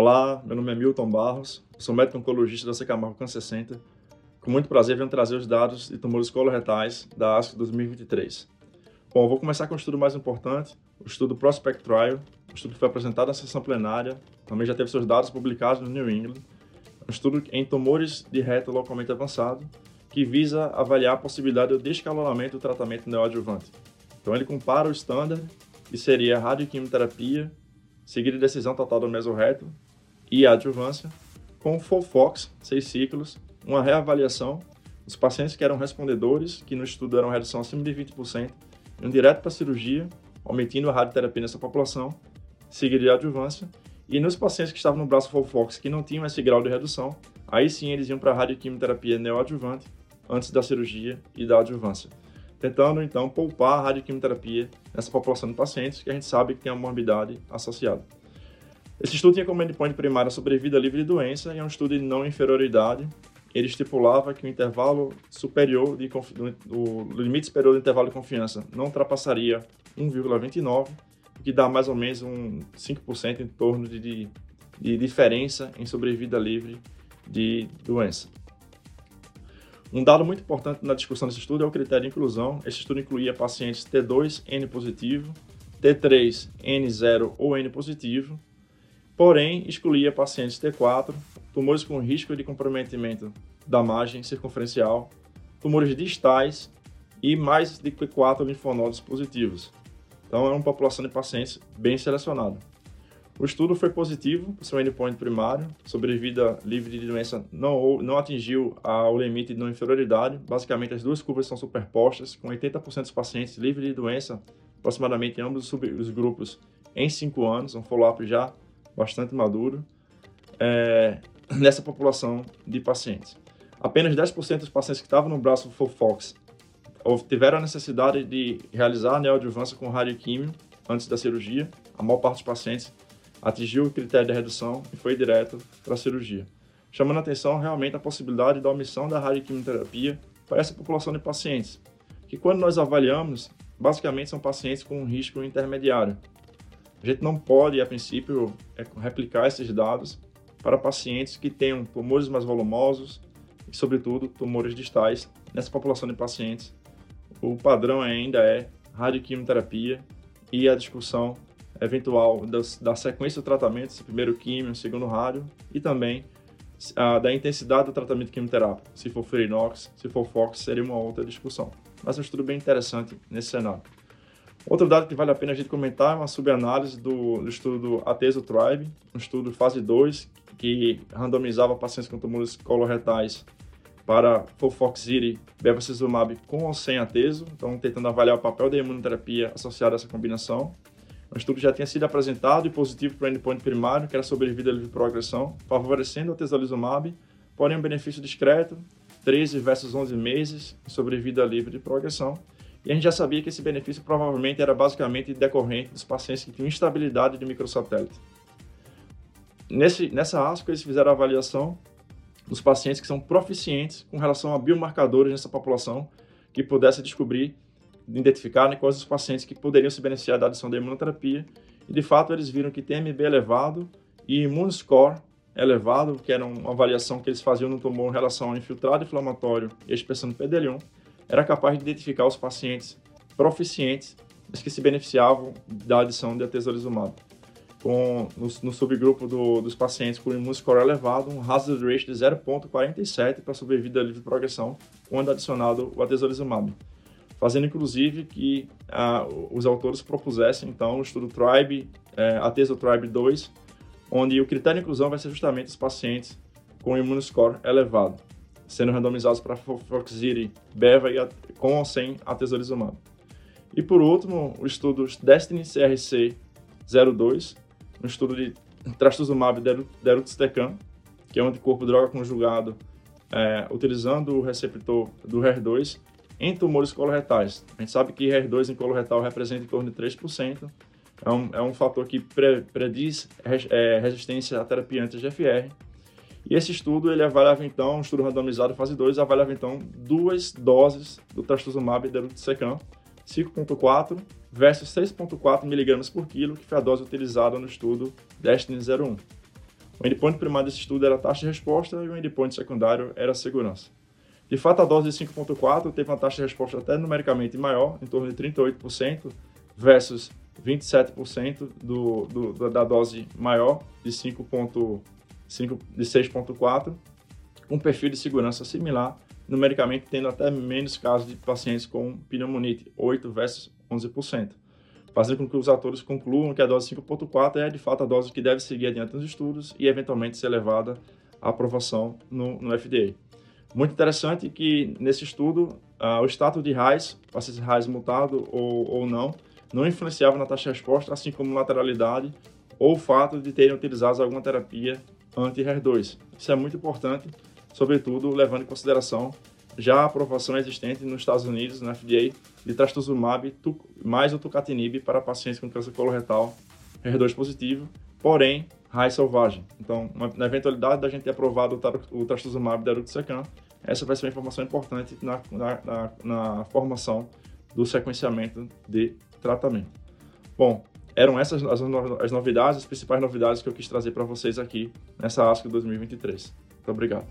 Olá, meu nome é Milton Barros, sou médico oncologista da Secamargo Cancer Center. Com muito prazer, venho trazer os dados de tumores coloretais da ASCO 2023. Bom, vou começar com o estudo mais importante, o estudo Prospect Trial, o estudo foi apresentado na sessão plenária, também já teve seus dados publicados no New England, um estudo em tumores de reto localmente avançado, que visa avaliar a possibilidade do descalonamento do tratamento neoadjuvante. Então ele compara o standard, que seria radioquimioterapia seguida decisão total do mesorreto e adjuvância, com o FOLFOX, seis ciclos, uma reavaliação dos pacientes que eram respondedores, que no estudo eram redução acima de 20%, iam direto para a cirurgia, omitindo a radioterapia nessa população, seguida de adjuvância, e nos pacientes que estavam no braço FOLFOX que não tinham esse grau de redução, aí sim eles iam para a radioquimioterapia neoadjuvante antes da cirurgia e da adjuvância tentando então poupar a radioquimioterapia nessa população de pacientes que a gente sabe que tem uma morbidade associada. Esse estudo tinha como endpoint primário a sobrevida livre de doença e é um estudo de não inferioridade. Ele estipulava que o intervalo superior de o limite superior do intervalo de confiança não ultrapassaria 1,29, o que dá mais ou menos um 5% em torno de, de, de diferença em sobrevida livre de doença. Um dado muito importante na discussão desse estudo é o critério de inclusão. Esse estudo incluía pacientes T2 N positivo, T3 N0 ou N positivo, porém excluía pacientes T4, tumores com risco de comprometimento da margem circunferencial, tumores distais e mais de 4 linfonodos positivos. Então é uma população de pacientes bem selecionada. O estudo foi positivo, seu endpoint primário, sobrevida livre de doença não, não atingiu a, o limite de não inferioridade. Basicamente, as duas curvas são superpostas, com 80% dos pacientes livres de doença, aproximadamente em ambos os grupos, em 5 anos, um follow-up já bastante maduro, é, nessa população de pacientes. Apenas 10% dos pacientes que estavam no braço Fofox tiveram a necessidade de realizar a neoadjuvância com radioquímio antes da cirurgia. A maior parte dos pacientes atingiu o critério de redução e foi direto para a cirurgia, chamando a atenção realmente a possibilidade da omissão da radioquimioterapia para essa população de pacientes, que quando nós avaliamos, basicamente são pacientes com um risco intermediário. A gente não pode, a princípio, é, replicar esses dados para pacientes que tenham tumores mais volumosos e, sobretudo, tumores distais. Nessa população de pacientes, o padrão ainda é radioquimioterapia e a discussão eventual das, da sequência do tratamento, se primeiro químio, segundo rádio, e também a, da intensidade do tratamento quimioterápico. Se for Ferinox, se for Fox, seria uma outra discussão. Mas é um estudo bem interessante nesse cenário. Outro dado que vale a pena a gente comentar é uma subanálise do, do estudo Ateso Tribe, um estudo fase 2, que randomizava pacientes com tumores coloretais para Fofoxiri, bevacizumab com ou sem ateso, então tentando avaliar o papel da imunoterapia associada a essa combinação. O estudo já tinha sido apresentado e positivo para o endpoint primário, que era sobrevida livre progressão, favorecendo o atezolizumab, porém um benefício discreto, 13 versus 11 meses, sobrevida livre de progressão. E a gente já sabia que esse benefício provavelmente era basicamente decorrente dos pacientes que tinham instabilidade de microsatélite. Nesse, nessa ASCO, eles fizeram a avaliação dos pacientes que são proficientes com relação a biomarcadores nessa população que pudesse descobrir identificar né, quais os pacientes que poderiam se beneficiar da adição da imunoterapia. E de fato eles viram que TMB elevado e Immunoscore elevado, que era uma avaliação que eles faziam no tumor em relação ao infiltrado inflamatório e expressão de PDL1, era capaz de identificar os pacientes proficientes, mas que se beneficiavam da adição de atezolizumab. Com, no, no subgrupo do, dos pacientes com Immunoscore elevado, um hazard ratio de 0.47 para sobrevida livre de progressão, quando adicionado o atezolizumab fazendo inclusive que ah, os autores propusessem então o estudo Tribe, é, a TESO Tribe 2, onde o critério de inclusão vai ser justamente os pacientes com imunoscore elevado, sendo randomizados para Foxiri, Beva e com ou sem atezolizumab. E por último, o estudo Destiny CRC 02, um estudo de trastuzumab deruxtecan, que é um anticorpo droga conjugado é, utilizando o receptor do HER2 em tumores coloretais. A gente sabe que HER2 em coloretal representa em torno de 3%, é um, é um fator que pre, prediz é, resistência à terapia anti-GFR. E esse estudo, ele avaliava então, um estudo randomizado fase 2, avaliava então duas doses do trastuzumab deruxtecan, 5.4 versus 6.4 mg por quilo, que foi a dose utilizada no estudo Destiny 01. O endpoint primário desse estudo era a taxa de resposta e o endpoint secundário era a segurança. De fato, a dose de 5.4 teve uma taxa de resposta até numericamente maior, em torno de 38%, versus 27% do, do, da dose maior, de 5.5 de 6.4, um perfil de segurança similar, numericamente tendo até menos casos de pacientes com pneumonite, 8 versus 11% fazendo com que os atores concluam que a dose 5.4 é de fato a dose que deve seguir adiante nos estudos e eventualmente ser levada à aprovação no, no FDA. Muito interessante que nesse estudo uh, o status de RAIS, paciente RAIS mutado ou, ou não, não influenciava na taxa de resposta, assim como lateralidade ou o fato de terem utilizado alguma terapia anti-HER2. Isso é muito importante, sobretudo levando em consideração já a aprovação existente nos Estados Unidos, na FDA, de trastuzumab mais o tucatinib para pacientes com câncer coloretal HER2 positivo, porém, raiz selvagem. Então, na eventualidade da gente ter aprovado o trastuzumab da Eruxecan, essa vai ser uma informação importante na, na, na, na formação do sequenciamento de tratamento. Bom, eram essas as, as novidades, as principais novidades que eu quis trazer para vocês aqui nessa ASCO 2023. Muito obrigado.